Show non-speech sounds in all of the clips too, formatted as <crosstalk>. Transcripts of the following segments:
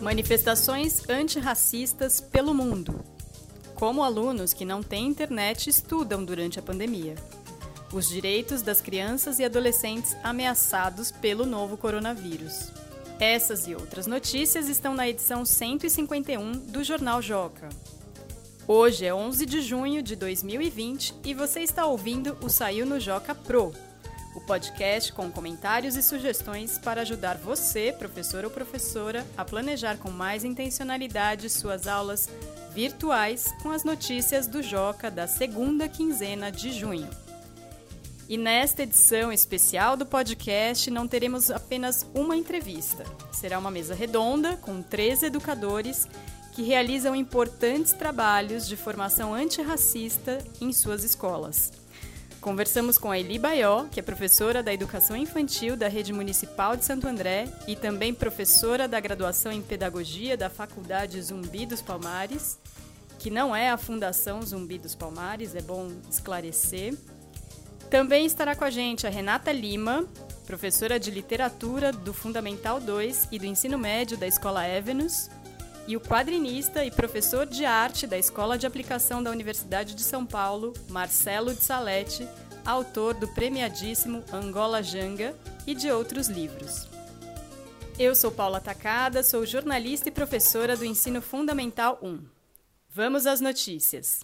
Manifestações antirracistas pelo mundo. Como alunos que não têm internet estudam durante a pandemia. Os direitos das crianças e adolescentes ameaçados pelo novo coronavírus. Essas e outras notícias estão na edição 151 do Jornal Joca. Hoje é 11 de junho de 2020 e você está ouvindo o Saiu no Joca Pro, o podcast com comentários e sugestões para ajudar você, professor ou professora, a planejar com mais intencionalidade suas aulas virtuais com as notícias do Joca da segunda quinzena de junho. E nesta edição especial do podcast não teremos apenas uma entrevista. Será uma mesa redonda com três educadores que realizam importantes trabalhos de formação antirracista em suas escolas. Conversamos com a Eli Baió, que é professora da Educação Infantil da Rede Municipal de Santo André e também professora da graduação em Pedagogia da Faculdade Zumbi dos Palmares, que não é a Fundação Zumbi dos Palmares, é bom esclarecer. Também estará com a gente a Renata Lima, professora de Literatura do Fundamental 2 e do Ensino Médio da Escola Evenus, e o quadrinista e professor de arte da Escola de Aplicação da Universidade de São Paulo, Marcelo de Salete, autor do premiadíssimo Angola Janga e de outros livros. Eu sou Paula Tacada, sou jornalista e professora do Ensino Fundamental 1. Vamos às notícias.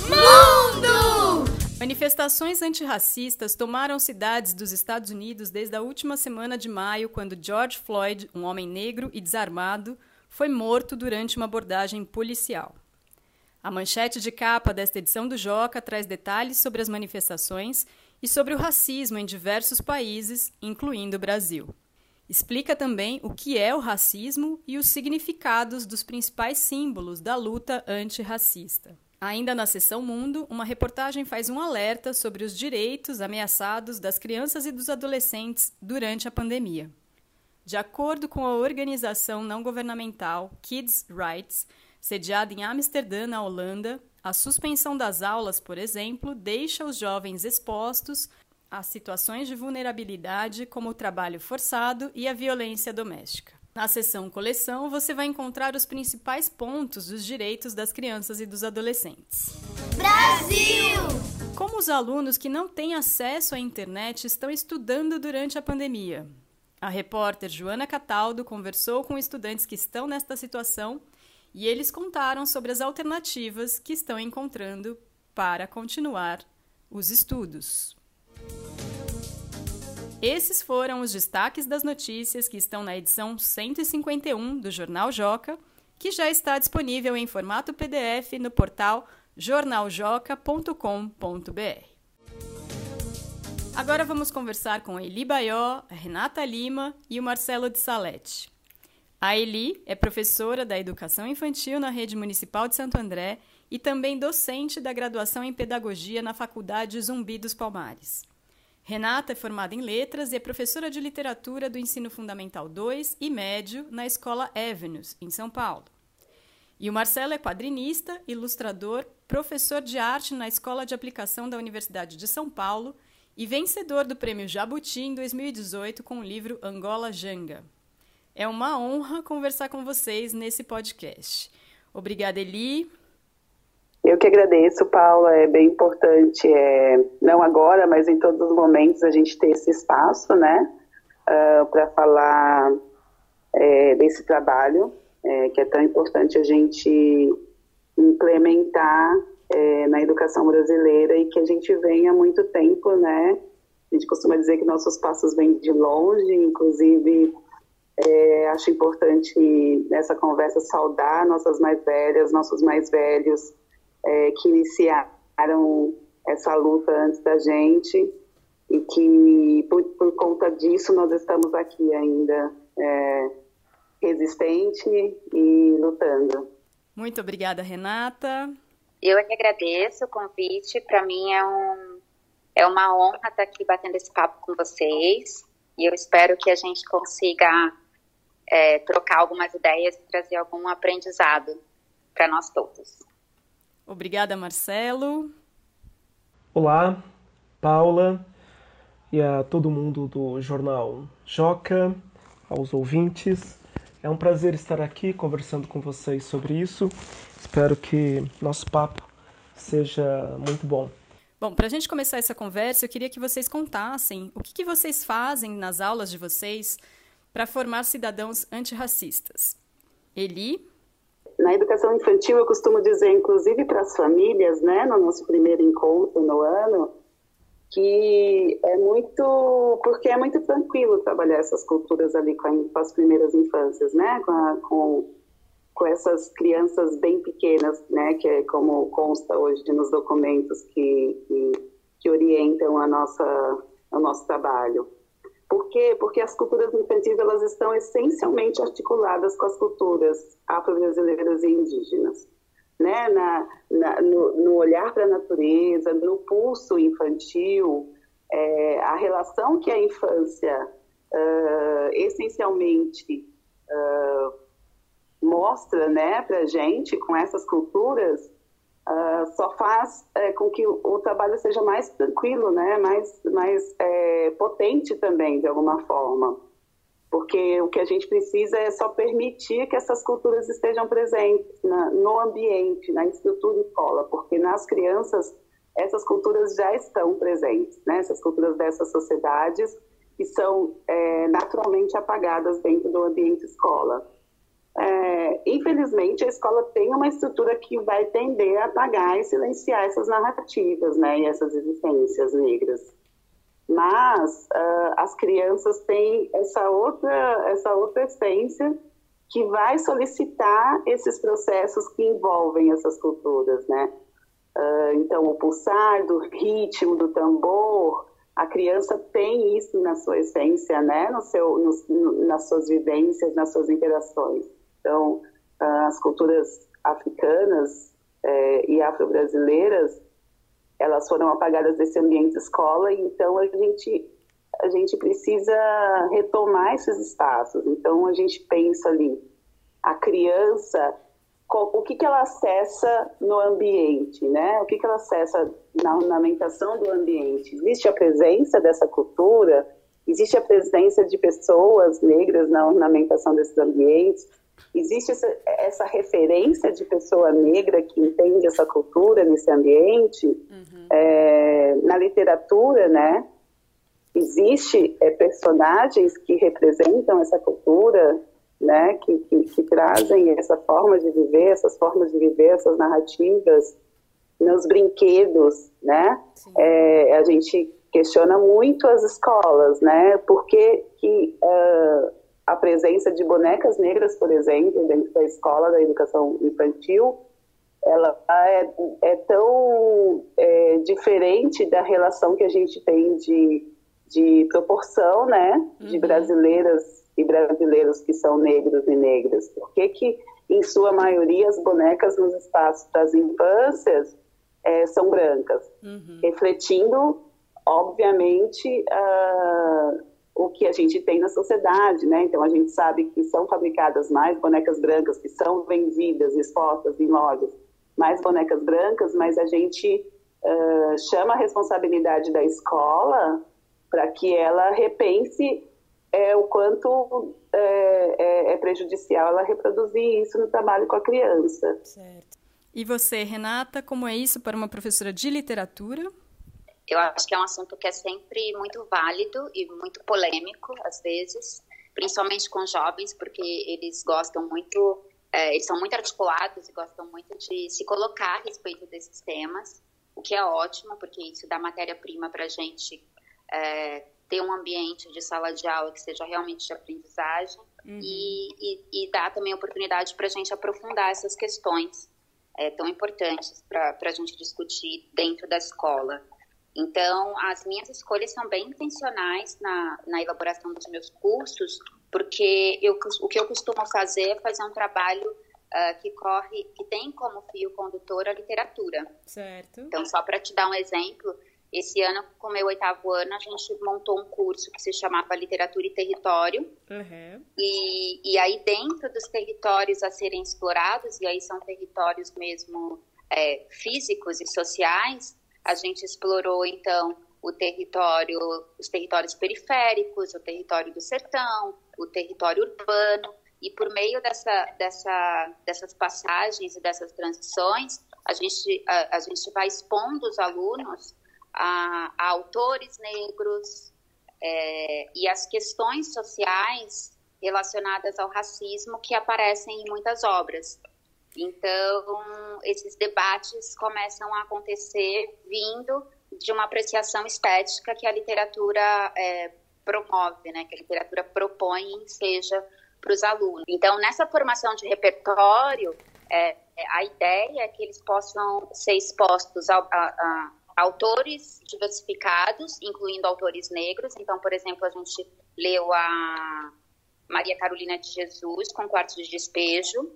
Mundo! Manifestações antirracistas tomaram cidades dos Estados Unidos desde a última semana de maio, quando George Floyd, um homem negro e desarmado, foi morto durante uma abordagem policial. A manchete de capa desta edição do Joca traz detalhes sobre as manifestações e sobre o racismo em diversos países, incluindo o Brasil. Explica também o que é o racismo e os significados dos principais símbolos da luta antirracista. Ainda na seção Mundo, uma reportagem faz um alerta sobre os direitos ameaçados das crianças e dos adolescentes durante a pandemia. De acordo com a organização não governamental Kids Rights, sediada em Amsterdã, na Holanda, a suspensão das aulas, por exemplo, deixa os jovens expostos a situações de vulnerabilidade, como o trabalho forçado e a violência doméstica. Na seção Coleção, você vai encontrar os principais pontos dos direitos das crianças e dos adolescentes. Brasil! Como os alunos que não têm acesso à internet estão estudando durante a pandemia? A repórter Joana Cataldo conversou com estudantes que estão nesta situação e eles contaram sobre as alternativas que estão encontrando para continuar os estudos. Esses foram os destaques das notícias que estão na edição 151 do Jornal Joca, que já está disponível em formato PDF no portal jornaljoca.com.br. Agora vamos conversar com Eli Baió, Renata Lima e o Marcelo de Salete. A Eli é professora da Educação Infantil na Rede Municipal de Santo André e também docente da graduação em Pedagogia na Faculdade Zumbi dos Palmares. Renata é formada em Letras e é professora de Literatura do Ensino Fundamental 2 e Médio na Escola Avenues, em São Paulo. E o Marcelo é quadrinista, ilustrador, professor de arte na Escola de Aplicação da Universidade de São Paulo e vencedor do Prêmio Jabuti em 2018 com o livro Angola Janga. É uma honra conversar com vocês nesse podcast. Obrigada, Eli. Eu que agradeço, Paula. É bem importante, é, não agora, mas em todos os momentos, a gente ter esse espaço, né, uh, ah, para falar é, desse trabalho, é, que é tão importante a gente implementar é, na educação brasileira e que a gente vem há muito tempo, né? A gente costuma dizer que nossos passos vêm de longe, inclusive é, acho importante nessa conversa saudar nossas mais velhas, nossos mais velhos é, que iniciaram essa luta antes da gente e que por, por conta disso nós estamos aqui ainda é, resistente e lutando. Muito obrigada, Renata. Eu é que agradeço o convite. Para mim é, um, é uma honra estar aqui batendo esse papo com vocês. E eu espero que a gente consiga é, trocar algumas ideias e trazer algum aprendizado para nós todos. Obrigada, Marcelo. Olá, Paula e a todo mundo do jornal Joca, aos ouvintes. É um prazer estar aqui conversando com vocês sobre isso. Espero que nosso papo seja muito bom. Bom, para a gente começar essa conversa, eu queria que vocês contassem o que, que vocês fazem nas aulas de vocês para formar cidadãos antirracistas. Eli? Na educação infantil, eu costumo dizer, inclusive para as famílias, né, no nosso primeiro encontro no ano, que é muito, porque é muito tranquilo trabalhar essas culturas ali com, as primeiras infâncias, né, com, a, com, com, essas crianças bem pequenas, né, que é como consta hoje nos documentos que, que, que orientam a nossa, o nosso trabalho. Por quê? Porque as culturas infantis elas estão essencialmente articuladas com as culturas afro-brasileiras e indígenas. Né? Na, na no, no, olhar para a natureza, no pulso infantil, é, a relação que a infância uh, essencialmente uh, mostra né, para a gente com essas culturas uh, só faz é, com que o, trabalho seja mais tranquilo, né, mais, mais é, potente também, de alguma forma. Porque o que a gente precisa é só permitir que essas culturas estejam presentes na, no ambiente, na estrutura escola, porque nas crianças essas culturas já estão presentes, né? essas culturas dessas sociedades que são é, naturalmente apagadas dentro do ambiente escola. É, infelizmente, a escola tem uma estrutura que vai tender a apagar e silenciar essas narrativas, né, e essas existências negras. Mas uh, as crianças têm essa outra, essa outra essência que vai solicitar esses processos que envolvem essas culturas, né? Uh, então, o pulsar do ritmo do tambor, a criança tem isso na sua essência, né? No seu, no, nas suas vivências, nas suas interações. Então, as culturas africanas é, e afro-brasileiras, elas foram apagadas desse ambiente escola, e então a gente, a gente precisa retomar esses espaços. Então, a gente pensa ali, a criança, o que, que ela acessa no ambiente, né? O que, que ela acessa na ornamentação do ambiente? Existe a presença dessa cultura? Existe a presença de pessoas negras na ornamentação desses ambientes? Existe essa, essa, referência de pessoa negra que entende essa cultura nesse ambiente? Uhum. É, na literatura, né? Existe é, personagens que representam essa cultura, né? Que, que, que, trazem essa forma de viver, essas formas de viver, essas narrativas nos brinquedos, né? É, a gente questiona muito as escolas, né? Por que que uh, a presença de bonecas negras, por exemplo, dentro da escola da educação infantil, ela é, é tão é, diferente da relação que a gente tem de, de proporção, né, uhum. de brasileiras e brasileiros que são negros e negras. Por que que, em sua maioria, as bonecas nos espaços das infâncias é, são brancas? Uhum. Refletindo, obviamente, uh, o que a gente tem na sociedade, né? Então a gente sabe que são fabricadas mais bonecas brancas que são vendidas, expostas em lojas, mais bonecas brancas, mas a gente uh, chama a responsabilidade da escola para que ela repense é, o quanto é, é, é, prejudicial ela reproduzir isso no trabalho com a criança. Certo. E você, Renata, como é isso para uma professora de literatura? Eu acho que é um assunto que é sempre muito válido e muito polêmico, às vezes, principalmente com jovens, porque eles gostam muito, é, eles são muito articulados e gostam muito de se colocar a respeito desses temas, o que é ótimo, porque isso dá matéria-prima para a gente é, ter um ambiente de sala de aula que seja realmente de aprendizagem uhum. e, e, e dá também oportunidade para a gente aprofundar essas questões é, tão importantes para a gente discutir dentro da escola. Então, as minhas escolhas são bem intencionais na, na elaboração dos meus cursos, porque eu, o que eu costumo fazer é fazer um trabalho uh, que corre, que tem como fio condutor a literatura. Certo. Então, só para te dar um exemplo, esse ano, com o meu oitavo ano, a gente montou um curso que se chamava Literatura e Território. Uhum. E, e aí, dentro dos territórios a serem explorados, e aí são territórios mesmo é, físicos e sociais, a gente explorou, então, o território, os territórios periféricos, o território do sertão, o território urbano, e por meio dessa, dessa, dessas passagens e dessas transições, a gente, a, a gente vai expondo os alunos a, a autores negros é, e as questões sociais relacionadas ao racismo que aparecem em muitas obras. Então, esses debates começam a acontecer vindo de uma apreciação estética que a literatura é, promove, né, que a literatura propõe seja para os alunos. Então, nessa formação de repertório, é, a ideia é que eles possam ser expostos a, a, a autores diversificados, incluindo autores negros. Então, por exemplo, a gente leu a Maria Carolina de Jesus com Quartos de Despejo,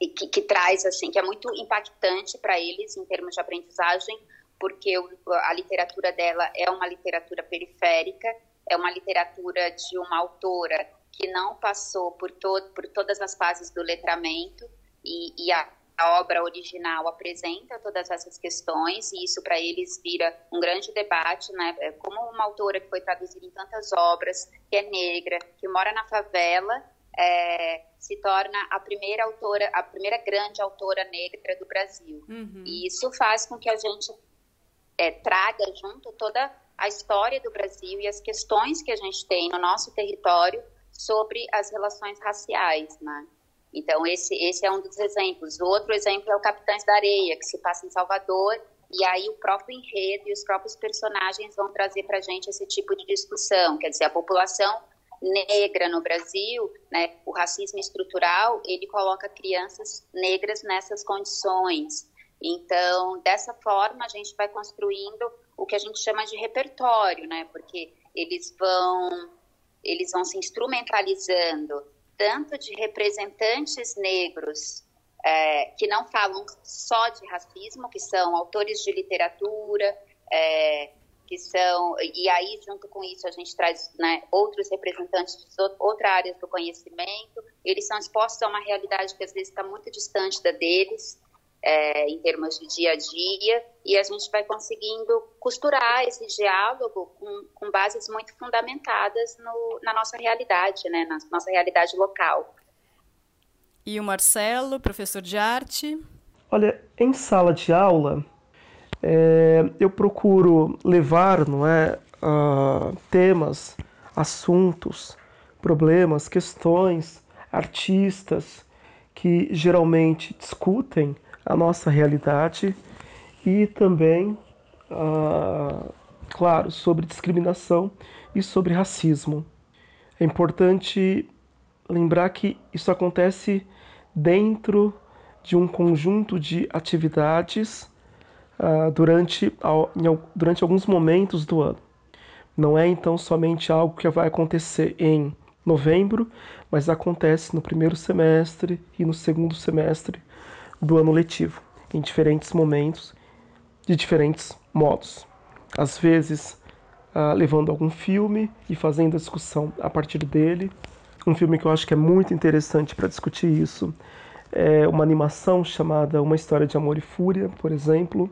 e que, que traz assim que é muito impactante para eles em termos de aprendizagem, porque a literatura dela é uma literatura periférica, é uma literatura de uma autora que não passou por, todo, por todas as fases do letramento e, e a, a, obra original apresenta todas essas questões e isso para eles vira um grande debate, né? É como uma autora que foi traduzida em tantas obras, que é negra, que mora na favela, é, se torna a primeira autora, a primeira grande autora negra do Brasil. Uhum. E isso faz com que a gente é, traga junto toda a história do Brasil e as questões que a gente tem no nosso território sobre as relações raciais, né? Então, esse, esse é um dos exemplos. O outro exemplo é o Capitães da Areia, que se passa em Salvador, e aí o próprio enredo e os próprios personagens vão trazer para a gente esse tipo de discussão. Quer dizer, a população negra no Brasil, né, o racismo estrutural, ele coloca crianças negras nessas condições. Então, dessa forma, a gente vai construindo o que a gente chama de repertório, né, porque eles vão eles vão se instrumentalizando tanto de representantes negros é, que não falam só de racismo, que são autores de literatura, é, que são e aí junto com isso a gente traz né, outros representantes de outras áreas do conhecimento. Eles são expostos a uma realidade que às vezes está muito distante da deles é, em termos de dia a dia, e a gente vai conseguindo costurar esse diálogo com, com bases muito fundamentadas no, na nossa realidade, né, na nossa realidade local. E o Marcelo, professor de arte? Olha, em sala de aula, é, eu procuro levar não é, uh, temas, assuntos, problemas, questões, artistas que geralmente discutem a nossa realidade e também, ah, claro, sobre discriminação e sobre racismo. É importante lembrar que isso acontece dentro de um conjunto de atividades ah, durante, durante alguns momentos do ano. Não é então somente algo que vai acontecer em novembro, mas acontece no primeiro semestre e no segundo semestre do ano letivo, em diferentes momentos, de diferentes modos. Às vezes, uh, levando algum filme e fazendo a discussão a partir dele. Um filme que eu acho que é muito interessante para discutir isso é uma animação chamada Uma História de Amor e Fúria, por exemplo,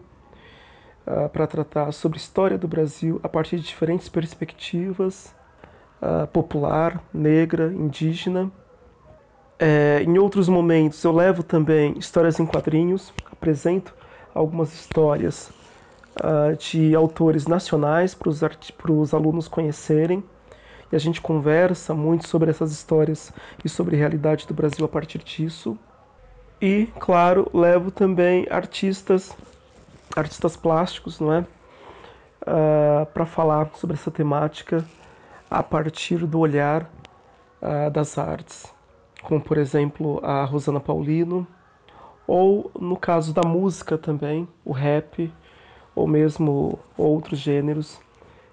uh, para tratar sobre história do Brasil a partir de diferentes perspectivas, uh, popular, negra, indígena é, em outros momentos eu levo também histórias em quadrinhos, apresento algumas histórias uh, de autores nacionais para os alunos conhecerem e a gente conversa muito sobre essas histórias e sobre a realidade do Brasil a partir disso. E, claro, levo também artistas, artistas plásticos, não é? Uh, para falar sobre essa temática a partir do olhar uh, das artes como por exemplo a Rosana Paulino, ou no caso da música também, o rap, ou mesmo outros gêneros,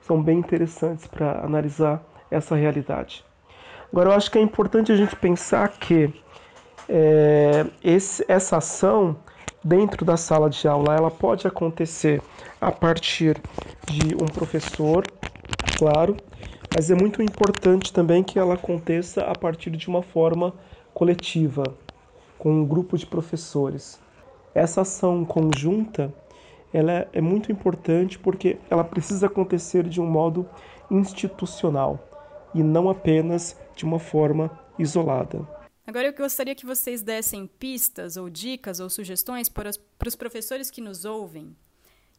são bem interessantes para analisar essa realidade. Agora, eu acho que é importante a gente pensar que é, esse, essa ação dentro da sala de aula ela pode acontecer a partir de um professor, claro, mas é muito importante também que ela aconteça a partir de uma forma coletiva, com um grupo de professores. Essa ação conjunta ela é muito importante porque ela precisa acontecer de um modo institucional e não apenas de uma forma isolada. Agora eu gostaria que vocês dessem pistas ou dicas ou sugestões para os, para os professores que nos ouvem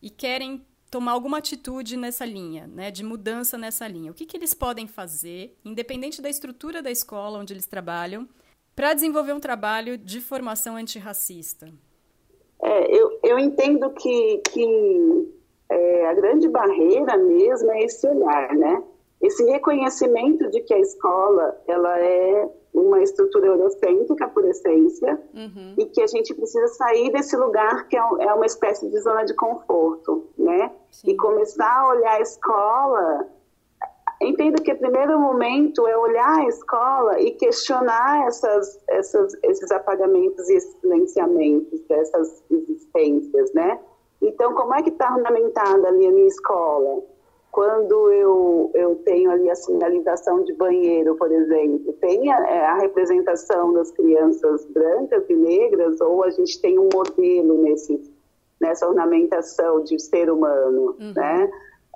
e querem tomar alguma atitude nessa linha, né, de mudança nessa linha. O que, que eles podem fazer, independente da estrutura da escola onde eles trabalham, para desenvolver um trabalho de formação antirracista? É, eu, eu entendo que, que é, a grande barreira mesmo é esse olhar, né? Esse reconhecimento de que a escola ela é uma estrutura eurocêntrica por essência uhum. e que a gente precisa sair desse lugar que é, é uma espécie de zona de conforto, né? Sim. E começar a olhar a escola. Entendo que o primeiro momento é olhar a escola e questionar essas, essas, esses apagamentos e esses silenciamentos dessas existências, né? Então, como é que está ornamentada ali a minha escola? Quando eu, eu tenho ali a sinalização de banheiro, por exemplo, tem a, é, a representação das crianças brancas e negras, ou a gente tem um modelo nesse, nessa ornamentação de ser humano, uhum. né?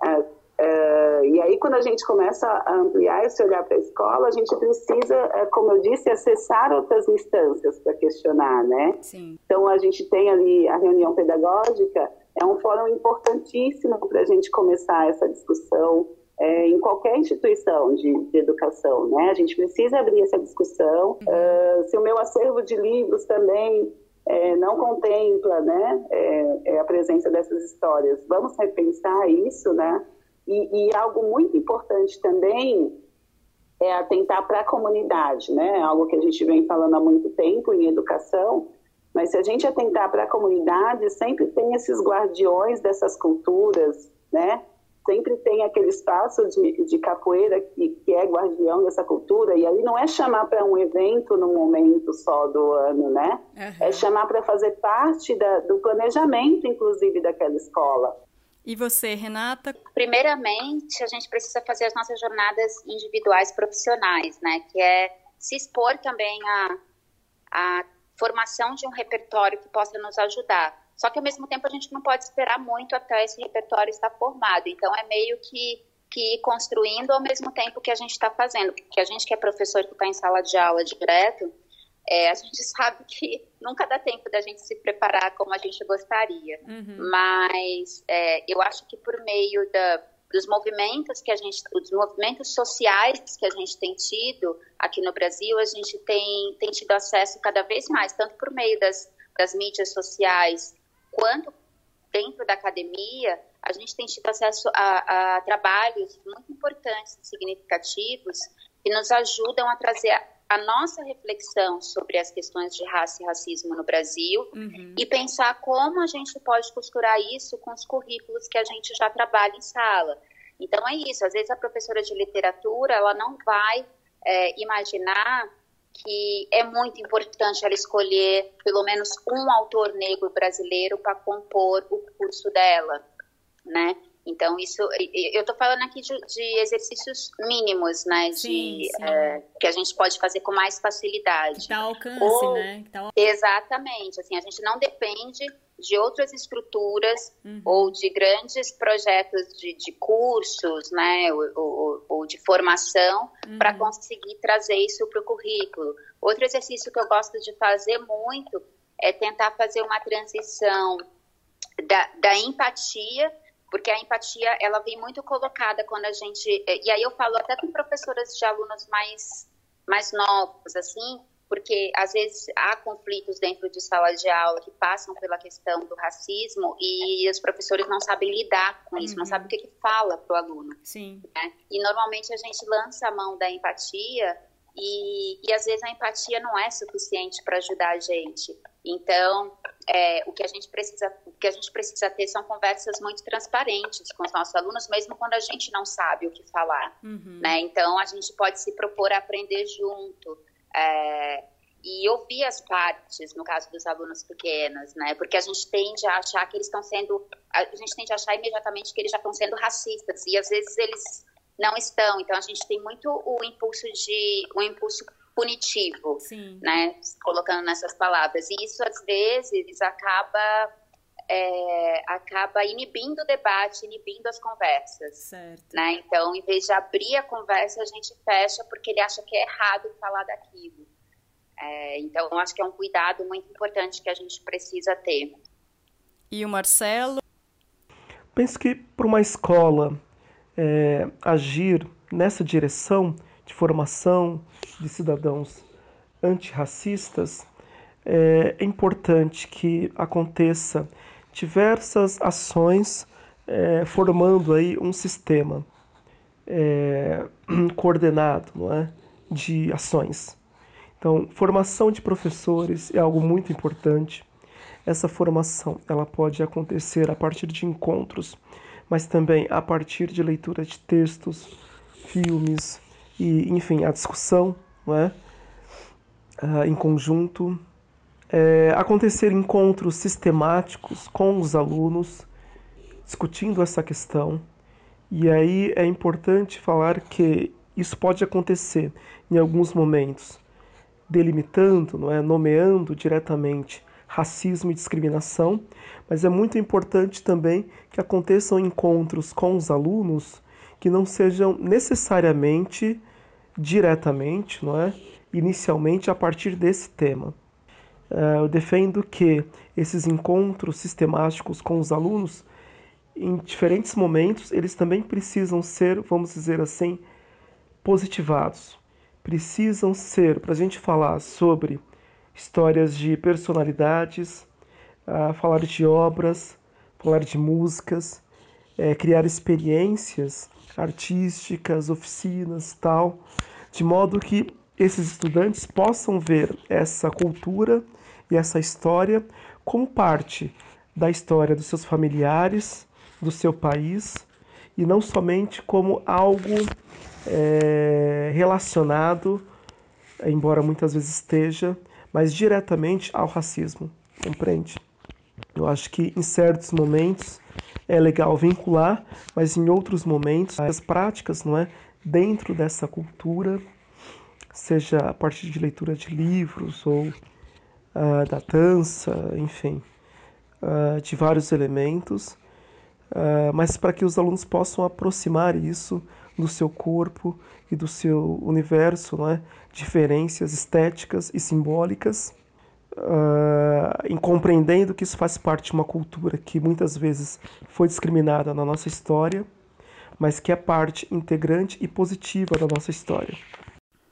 É, é, e aí, quando a gente começa a ampliar esse olhar para a escola, a gente precisa, é, como eu disse, acessar outras instâncias para questionar, né? Sim. Então, a gente tem ali a reunião pedagógica, é um fórum importantíssimo para a gente começar essa discussão é, em qualquer instituição de, de, educação, né? A gente precisa abrir essa discussão. Uh, se o meu acervo de livros também é, não contempla, né, é, é, a presença dessas histórias, vamos repensar isso, né? E, e algo muito importante também é atentar para a comunidade, né? Algo que a gente vem falando há muito tempo em educação, mas se a gente atentar para a comunidade, sempre tem esses guardiões dessas culturas, né? Sempre tem aquele espaço de, de capoeira que, que é guardião dessa cultura, e aí não é chamar para um evento no momento só do ano, né? Uhum. É chamar para fazer parte da, do planejamento, inclusive, daquela escola. E você, Renata? Primeiramente, a gente precisa fazer as nossas jornadas individuais profissionais, né? Que é se expor também a, a formação de um repertório que possa nos ajudar. Só que ao mesmo tempo a gente não pode esperar muito até esse repertório estar formado. Então é meio que que ir construindo ao mesmo tempo que a gente está fazendo. Porque a gente que é professor que está em sala de aula direto, é, a gente <laughs> sabe que nunca dá tempo da gente se preparar como a gente gostaria. Uhum. Mas é, eu acho que por meio da, dos movimentos que a gente, dos movimentos sociais que a gente tem tido aqui no Brasil, a gente tem, tem tido acesso cada vez mais, tanto por meio das, das mídias sociais, quanto dentro da academia, a gente tem tido acesso a, a trabalhos muito importantes significativos que nos ajudam a trazer a, nossa reflexão sobre as questões de raça e racismo no Brasil uhum. e pensar como a gente pode costurar isso com os currículos que a gente já trabalha em sala. Então é isso, às vezes a professora de literatura, ela não vai é, imaginar que é muito importante ela escolher pelo menos um autor negro brasileiro para compor o curso dela, né? Então, isso, eu estou falando aqui de, de, exercícios mínimos, né, de, sim, sim. É, que a gente pode fazer com mais facilidade. Que dá alcance, Ou, né? Dá... Exatamente, assim, a gente não depende de outras estruturas uhum. ou de grandes projetos de, de cursos, né, ou, ou, ou de formação uhum. para conseguir trazer isso para o currículo. Outro exercício que eu gosto de fazer muito é tentar fazer uma transição da, da empatia porque a empatia ela vem muito colocada quando a gente e aí eu falo até com professoras de alunos mais mais novos assim porque às vezes há conflitos dentro de sala de aula que passam pela questão do racismo e os professores não sabem lidar com isso, uhum. não sabem o que, que fala para o aluno. Sim. Né? E normalmente a gente lança a mão da empatia e, e às vezes a empatia não é suficiente para ajudar a gente. Então, é, o que a gente precisa, o que a gente precisa ter são conversas muito transparentes com os nossos alunos, mesmo quando a gente não sabe o que falar, uhum. né? Então, a gente pode se propor a aprender junto. É, e ouvir as partes, no caso dos alunos pequenos, né? Porque a gente tende a achar que eles estão sendo, a gente tende a achar imediatamente que eles já estão sendo racistas e às vezes eles não estão. Então a gente tem muito o impulso de o impulso punitivo, Sim. né? Colocando nessas palavras. E isso às vezes acaba é, acaba inibindo o debate, inibindo as conversas. Certo. Né? Então, em vez de abrir a conversa, a gente fecha porque ele acha que é errado falar daquilo. É, então, eu acho que é um cuidado muito importante que a gente precisa ter. E o Marcelo? Penso que para uma escola é, agir nessa direção de formação de cidadãos antirracistas, é, é importante que aconteça diversas ações é, formando aí um sistema é, <clears throat> coordenado não é, de ações. Então, formação de professores é algo muito importante. Essa formação ela pode acontecer a partir de encontros, mas também a partir de leitura de textos, filmes e, enfim, a discussão, não é? Ah, em conjunto. É, acontecer encontros sistemáticos com os alunos, discutindo essa questão. E aí é importante falar que isso pode acontecer em alguns momentos, delimitando, não é, nomeando diretamente racismo e discriminação, mas é muito importante também que aconteçam encontros com os alunos que não sejam necessariamente diretamente, não é, inicialmente a partir desse tema. Eh, eu defendo que esses encontros sistemáticos com os alunos, em diferentes momentos, eles também precisam ser, vamos dizer assim, positivados. Precisam ser, para a gente falar sobre histórias de personalidades, uh, falar de obras, falar de músicas, é, criar experiências artísticas, oficinas, tal, de modo que esses estudantes possam ver essa cultura e essa história como parte da história dos seus familiares, do seu país, e não somente como algo é, relacionado, embora muitas vezes esteja, mas diretamente ao racismo, compreende? Eu acho que em certos momentos é legal vincular, mas em outros momentos as práticas, não é, dentro dessa cultura, seja a partir de leitura de livros ou uh, da dança, enfim, uh, de vários elementos, uh, mas para que os alunos possam aproximar isso do seu corpo e do seu universo, não é? diferenças estéticas e simbólicas, em compreendendo que isso faz parte de uma cultura que muitas vezes foi discriminada na nossa história, mas que é parte integrante e positiva da nossa história.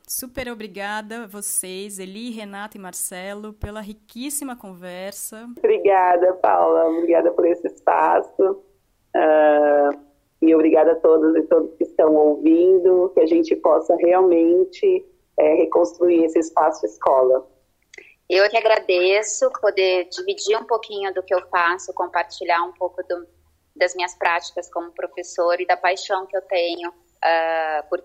Super obrigada a vocês, Eli, Renata e Marcelo, pela riquíssima conversa. Obrigada, Paula. Obrigada por esse espaço. Uh, e obrigada a todos e todos que estão ouvindo, que a gente possa realmente é, reconstruir esse espaço escola. Eu que agradeço poder dividir um pouquinho do que eu faço, compartilhar um pouco do, das minhas práticas como professor e da paixão que eu tenho uh, por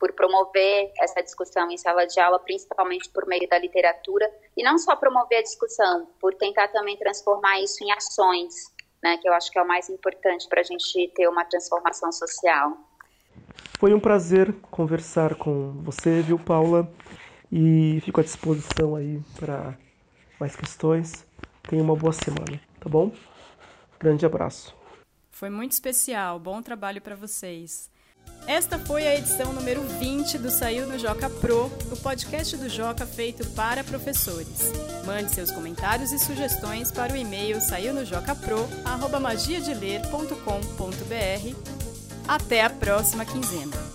por promover essa discussão em sala de aula, principalmente por meio da literatura, e não só promover a discussão, por tentar também transformar isso em ações, né, que eu acho que é o mais importante para a gente ter uma transformação social. Foi um prazer conversar com você, viu, Paula? E fico à disposição aí para mais questões. Tenha uma boa semana, tá bom? Grande abraço. Foi muito especial. Bom trabalho para vocês. Esta foi a edição número 20 do Saiu no Joca Pro, o podcast do Joca feito para professores. Mande seus comentários e sugestões para o e-mail saiunojocapro@magiadeler.com.br. Até a próxima quinzena.